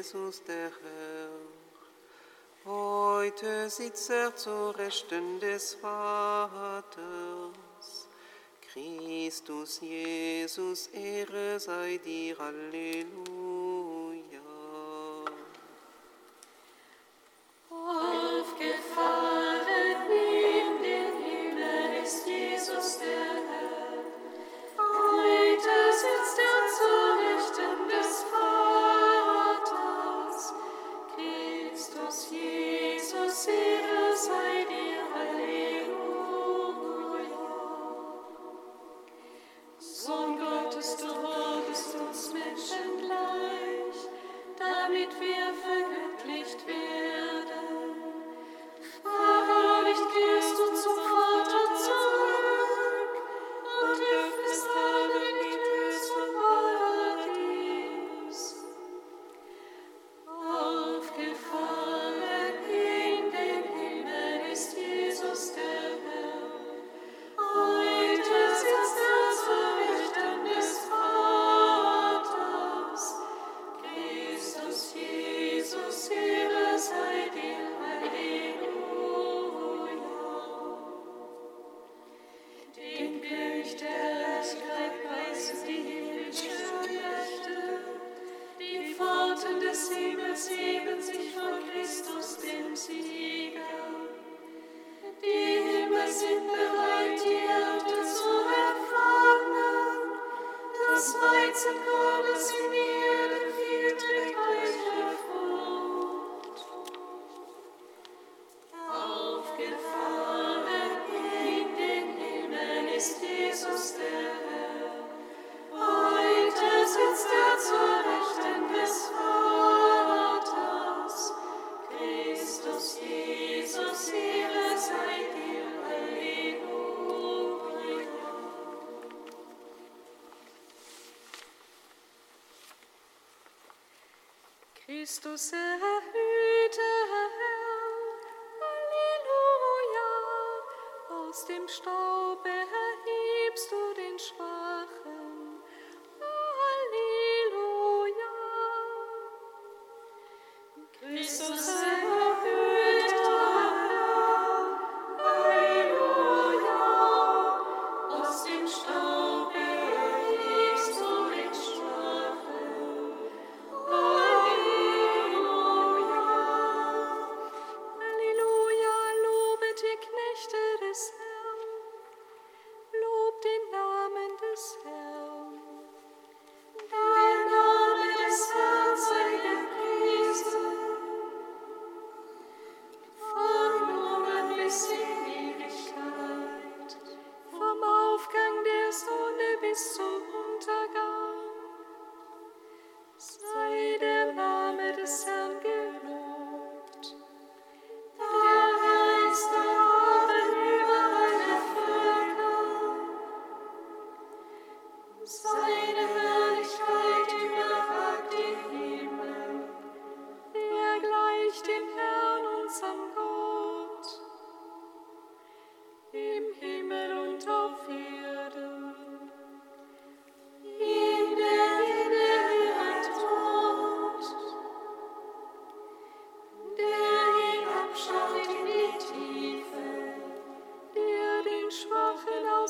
Jesus der Herr. Heute sitzt er zur Rechten des Vaters. Christus Jesus, Ehre sei dir, Halleluja. Staube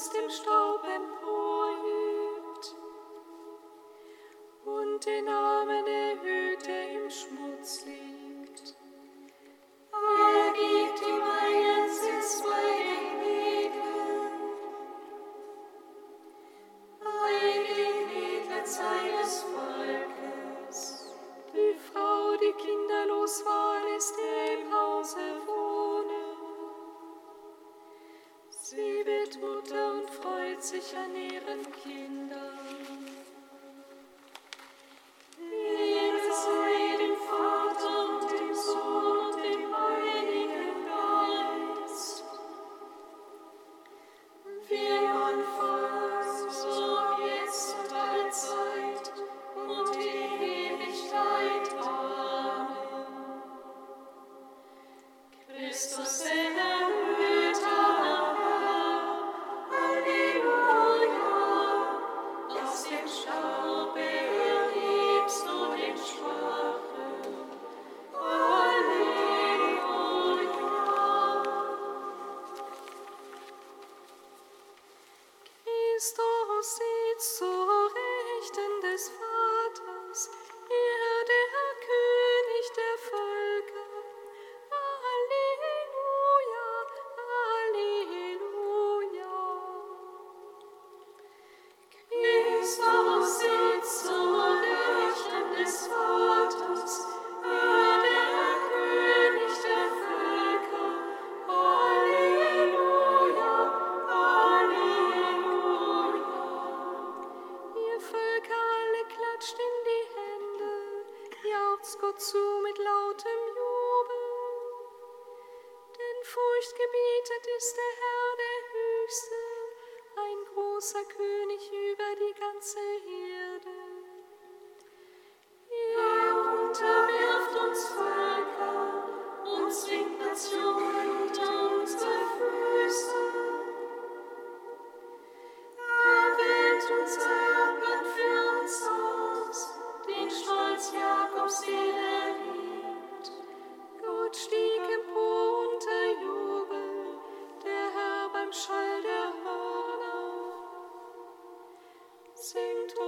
aus dem Staub emporhebt und den Christus sitzt zur Rechten des Vaters.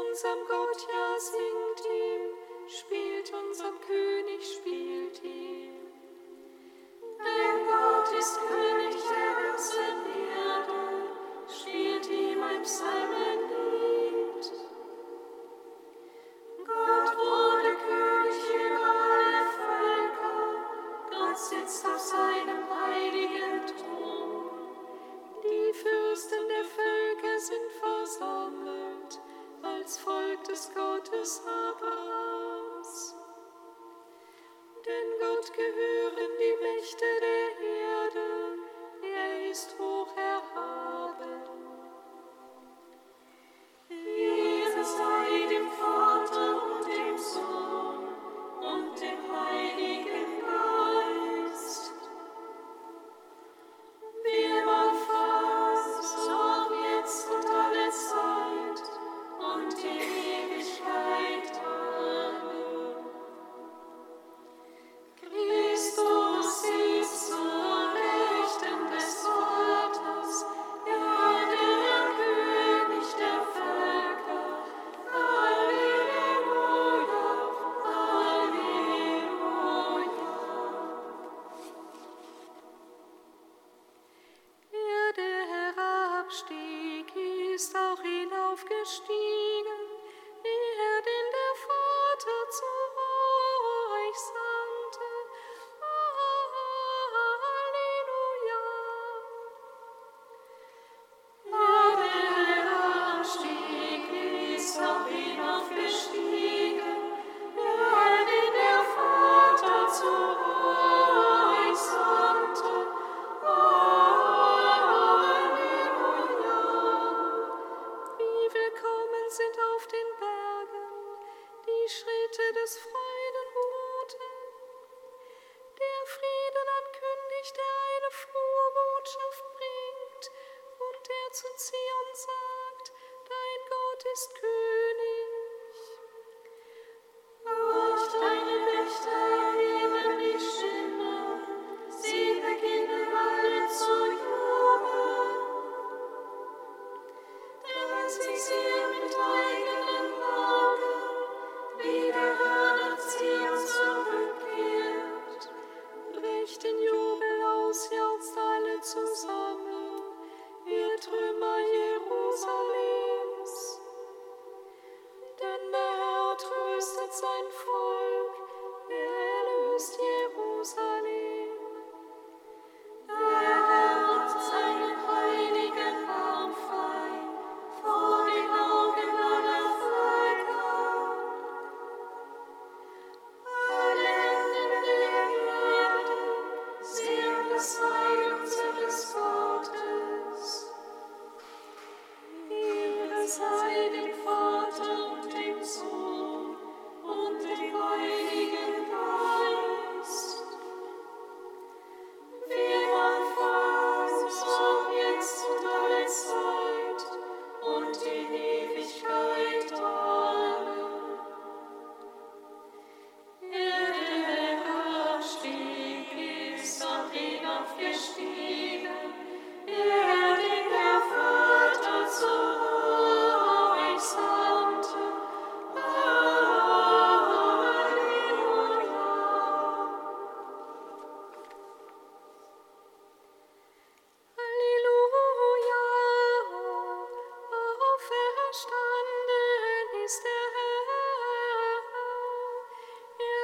unserem Gott, ja singt ihm, spielt unserem König, spielt ihm. Denn Gott ist König der ganzen Erde, spielt ihm ein Psalmen. Volk des Gottes Abrahams. Denn Gott gehören die Mächte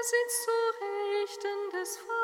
sitzt zu Rechten des Vaters.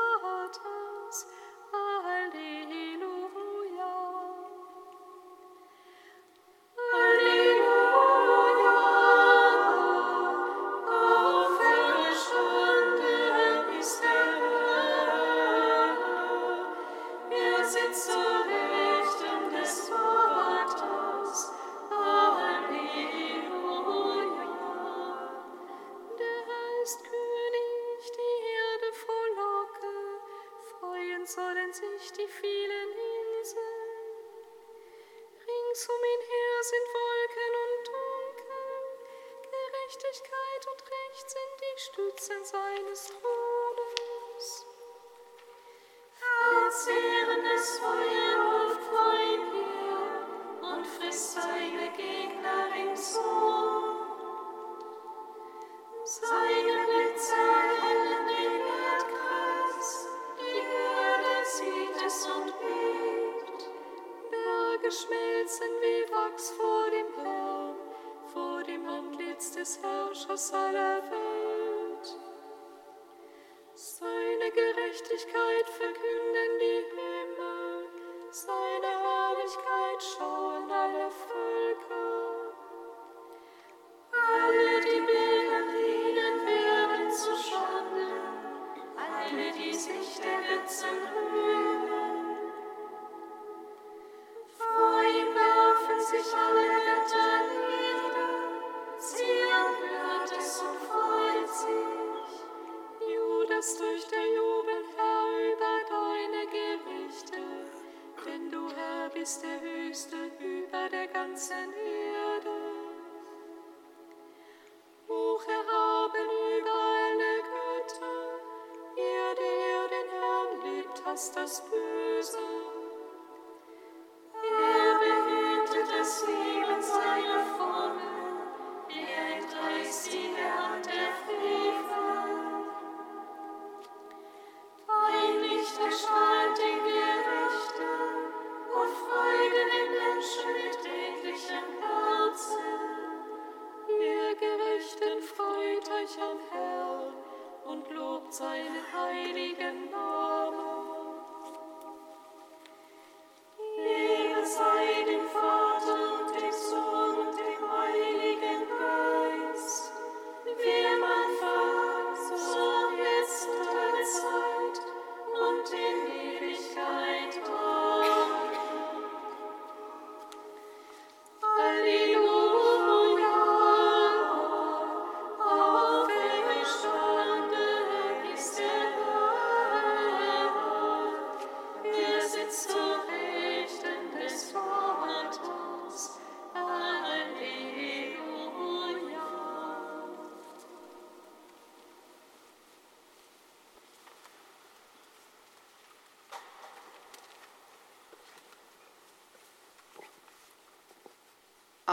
schmelzen wie Wachs vor dem Herrn, vor dem Antlitz des Herrschers aller Welt. Seine Gerechtigkeit verkünden die Himmel, seine Herrlichkeit schauen alle Völker. Alle, die Bilder dienen, werden zu Schande, alle, die sich der Götzen rühmen, seinen heiligen Namen.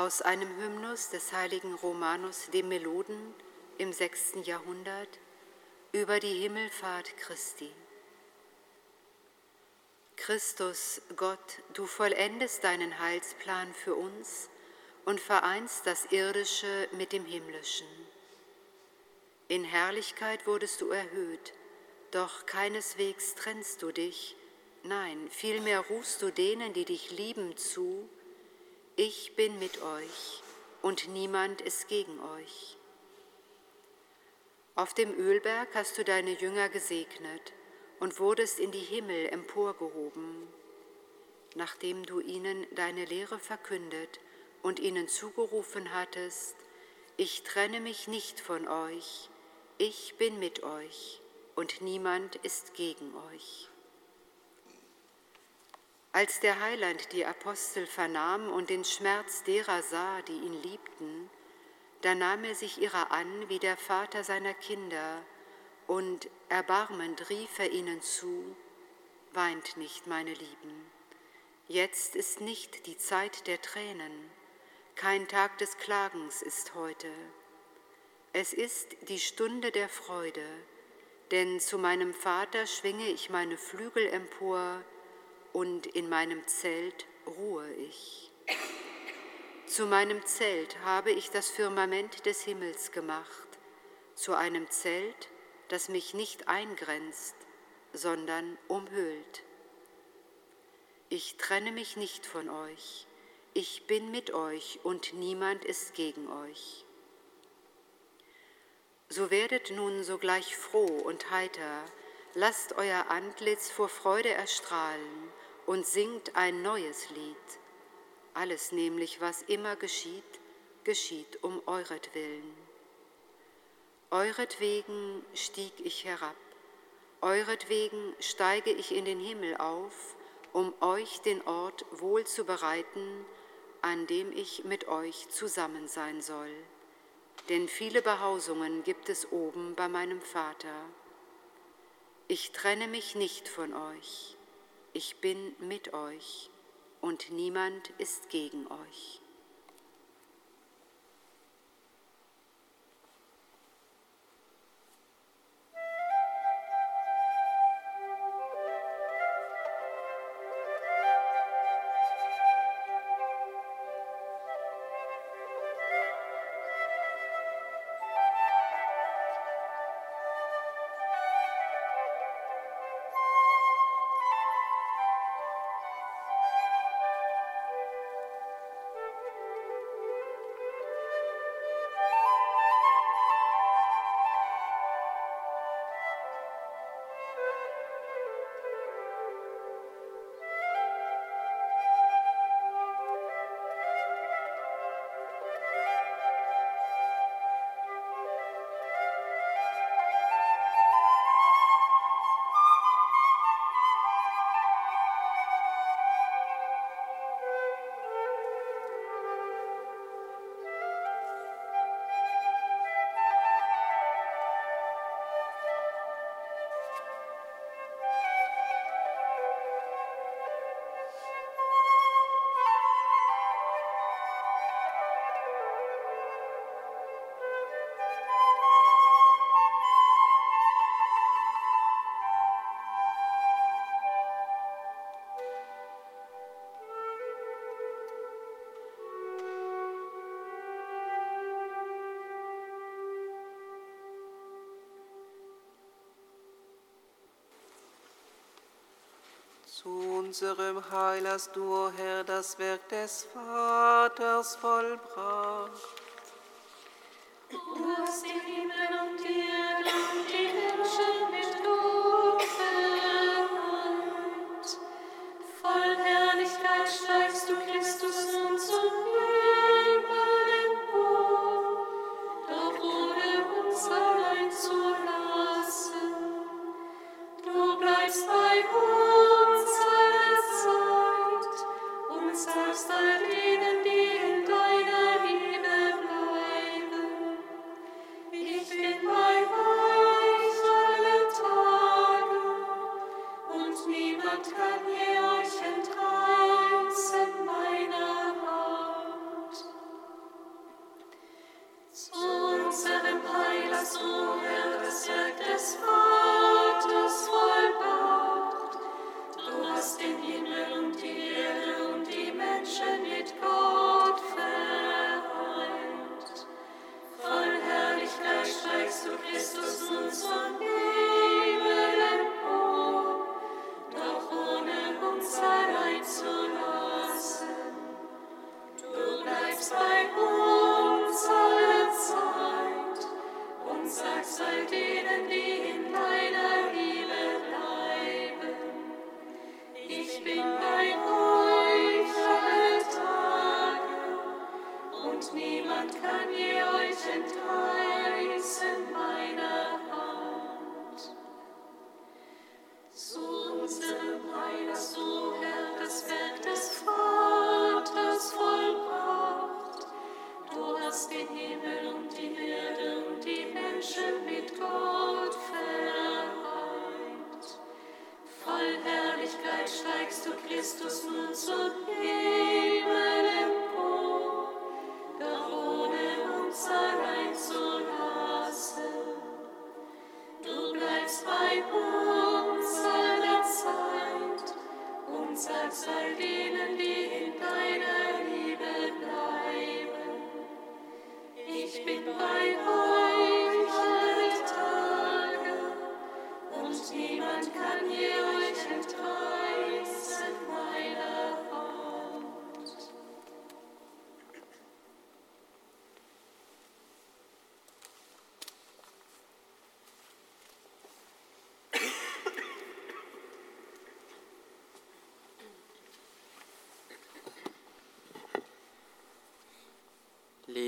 Aus einem Hymnus des heiligen Romanus dem Meloden im 6. Jahrhundert über die Himmelfahrt Christi. Christus, Gott, du vollendest deinen Heilsplan für uns und vereinst das Irdische mit dem Himmlischen. In Herrlichkeit wurdest du erhöht, doch keineswegs trennst du dich, nein, vielmehr rufst du denen, die dich lieben, zu, ich bin mit euch und niemand ist gegen euch. Auf dem Ölberg hast du deine Jünger gesegnet und wurdest in die Himmel emporgehoben, nachdem du ihnen deine Lehre verkündet und ihnen zugerufen hattest, ich trenne mich nicht von euch, ich bin mit euch und niemand ist gegen euch. Als der Heiland die Apostel vernahm und den Schmerz derer sah, die ihn liebten, da nahm er sich ihrer an wie der Vater seiner Kinder, und erbarmend rief er ihnen zu, Weint nicht, meine Lieben, jetzt ist nicht die Zeit der Tränen, kein Tag des Klagens ist heute. Es ist die Stunde der Freude, denn zu meinem Vater schwinge ich meine Flügel empor, und in meinem Zelt ruhe ich. Zu meinem Zelt habe ich das Firmament des Himmels gemacht, zu einem Zelt, das mich nicht eingrenzt, sondern umhüllt. Ich trenne mich nicht von euch, ich bin mit euch und niemand ist gegen euch. So werdet nun sogleich froh und heiter, lasst euer Antlitz vor Freude erstrahlen und singt ein neues Lied. Alles nämlich, was immer geschieht, geschieht um euretwillen. Euretwegen stieg ich herab, euretwegen steige ich in den Himmel auf, um euch den Ort wohl zu bereiten, an dem ich mit euch zusammen sein soll. Denn viele Behausungen gibt es oben bei meinem Vater. Ich trenne mich nicht von euch, ich bin mit euch und niemand ist gegen euch. Unserem Heil hast du, o Herr, das Werk des Vaters vollbracht. Du hast den Himmel und die Erde und die Menschen mit Lob vereint. Voll Herrlichkeit steigst du, Christus, nun zum Himmel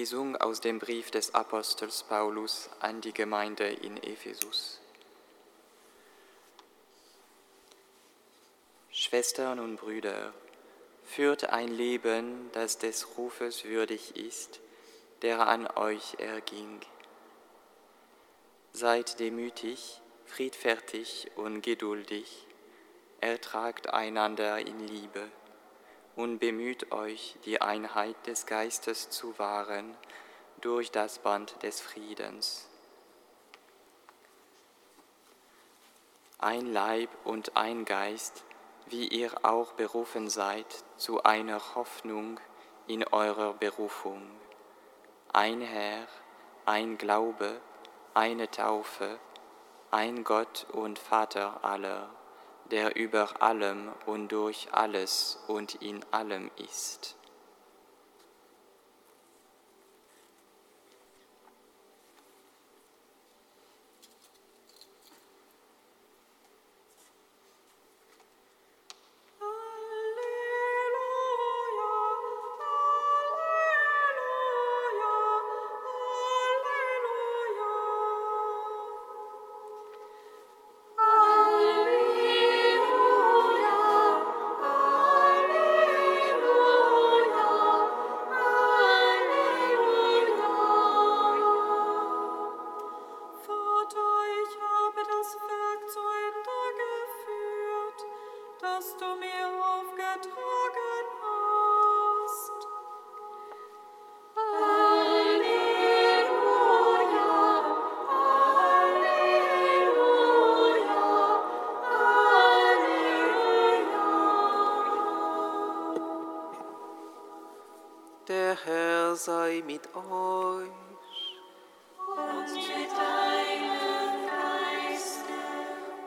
Lesung aus dem Brief des Apostels Paulus an die Gemeinde in Ephesus. Schwestern und Brüder, führt ein Leben, das des Rufes würdig ist, der an euch erging. Seid demütig, friedfertig und geduldig, ertragt einander in Liebe und bemüht euch, die Einheit des Geistes zu wahren durch das Band des Friedens. Ein Leib und ein Geist, wie ihr auch berufen seid zu einer Hoffnung in eurer Berufung. Ein Herr, ein Glaube, eine Taufe, ein Gott und Vater aller der über allem und durch alles und in allem ist. Euch. Und mit deinem Geiste.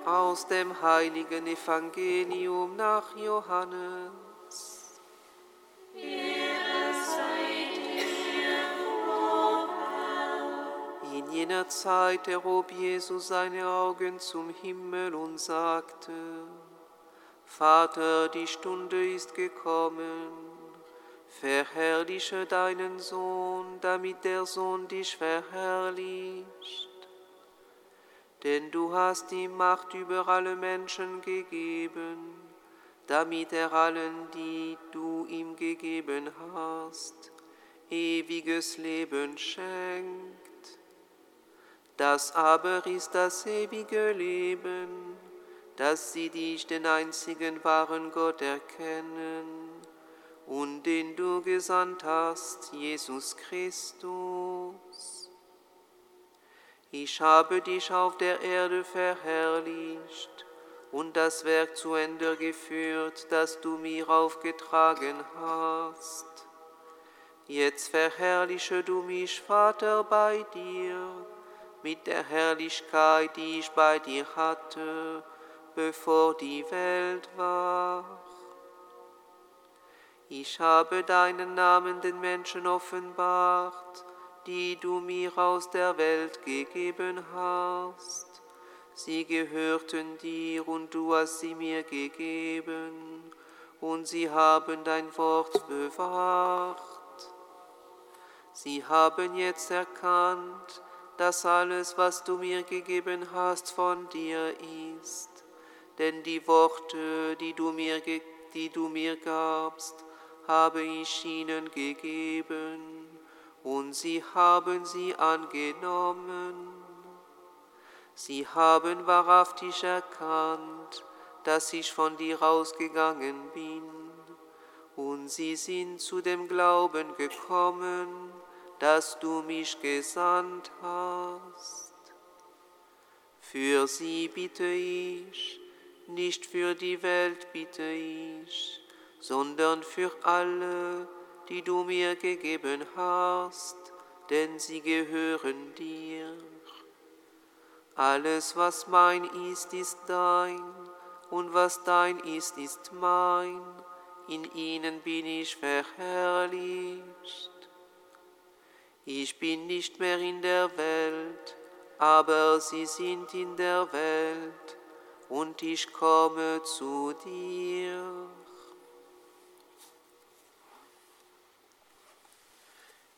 Aus dem heiligen Evangelium nach Johannes. In jener Zeit erhob Jesus seine Augen zum Himmel und sagte, Vater, die Stunde ist gekommen, verherrliche deinen Sohn, damit der Sohn dich verherrlicht. Denn du hast ihm Macht über alle Menschen gegeben, damit er allen, die du ihm gegeben hast, ewiges Leben schenkt. Das aber ist das ewige Leben, dass sie dich, den einzigen wahren Gott, erkennen und den du gesandt hast, Jesus Christus. Ich habe dich auf der Erde verherrlicht und das Werk zu Ende geführt, das du mir aufgetragen hast. Jetzt verherrliche du mich, Vater, bei dir, mit der Herrlichkeit, die ich bei dir hatte, bevor die Welt war. Ich habe deinen Namen den Menschen offenbart, die du mir aus der Welt gegeben hast. Sie gehörten dir und du hast sie mir gegeben, und sie haben dein Wort bewahrt. Sie haben jetzt erkannt, dass alles, was du mir gegeben hast, von dir ist. Denn die Worte, die du mir, die du mir gabst, habe ich ihnen gegeben, und sie haben sie angenommen. Sie haben wahrhaftig erkannt, dass ich von dir ausgegangen bin, und sie sind zu dem Glauben gekommen, dass du mich gesandt hast. Für sie bitte ich, nicht für die Welt bitte ich, sondern für alle, die du mir gegeben hast, denn sie gehören dir. Alles, was mein ist, ist dein, und was dein ist, ist mein, in ihnen bin ich verherrlicht. Ich bin nicht mehr in der Welt, aber sie sind in der Welt, und ich komme zu dir.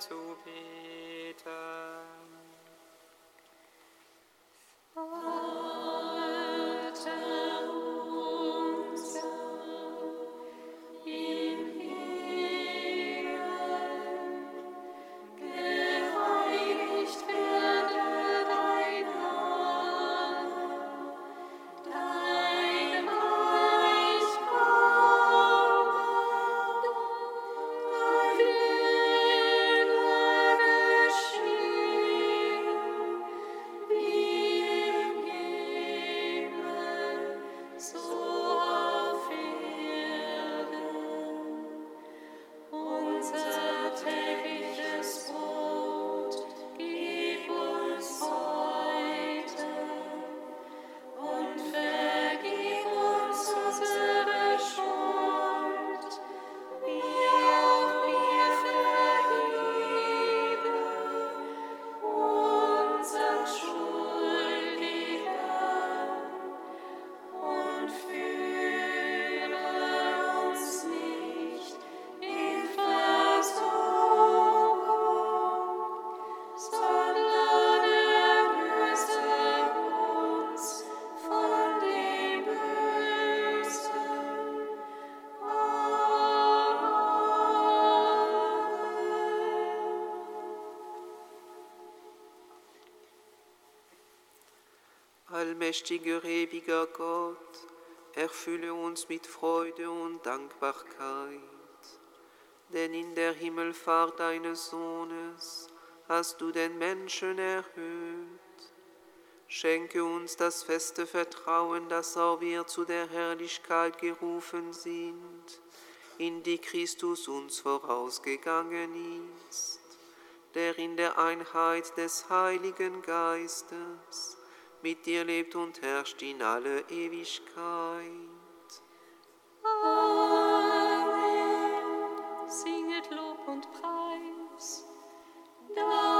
to allmächtiger, ewiger Gott, erfülle uns mit Freude und Dankbarkeit. Denn in der Himmelfahrt deines Sohnes hast du den Menschen erhöht. Schenke uns das feste Vertrauen, dass auch wir zu der Herrlichkeit gerufen sind, in die Christus uns vorausgegangen ist, der in der Einheit des Heiligen Geistes mit dir lebt und herrscht in alle Ewigkeit. Amen. Singet Lob und Preis. Dank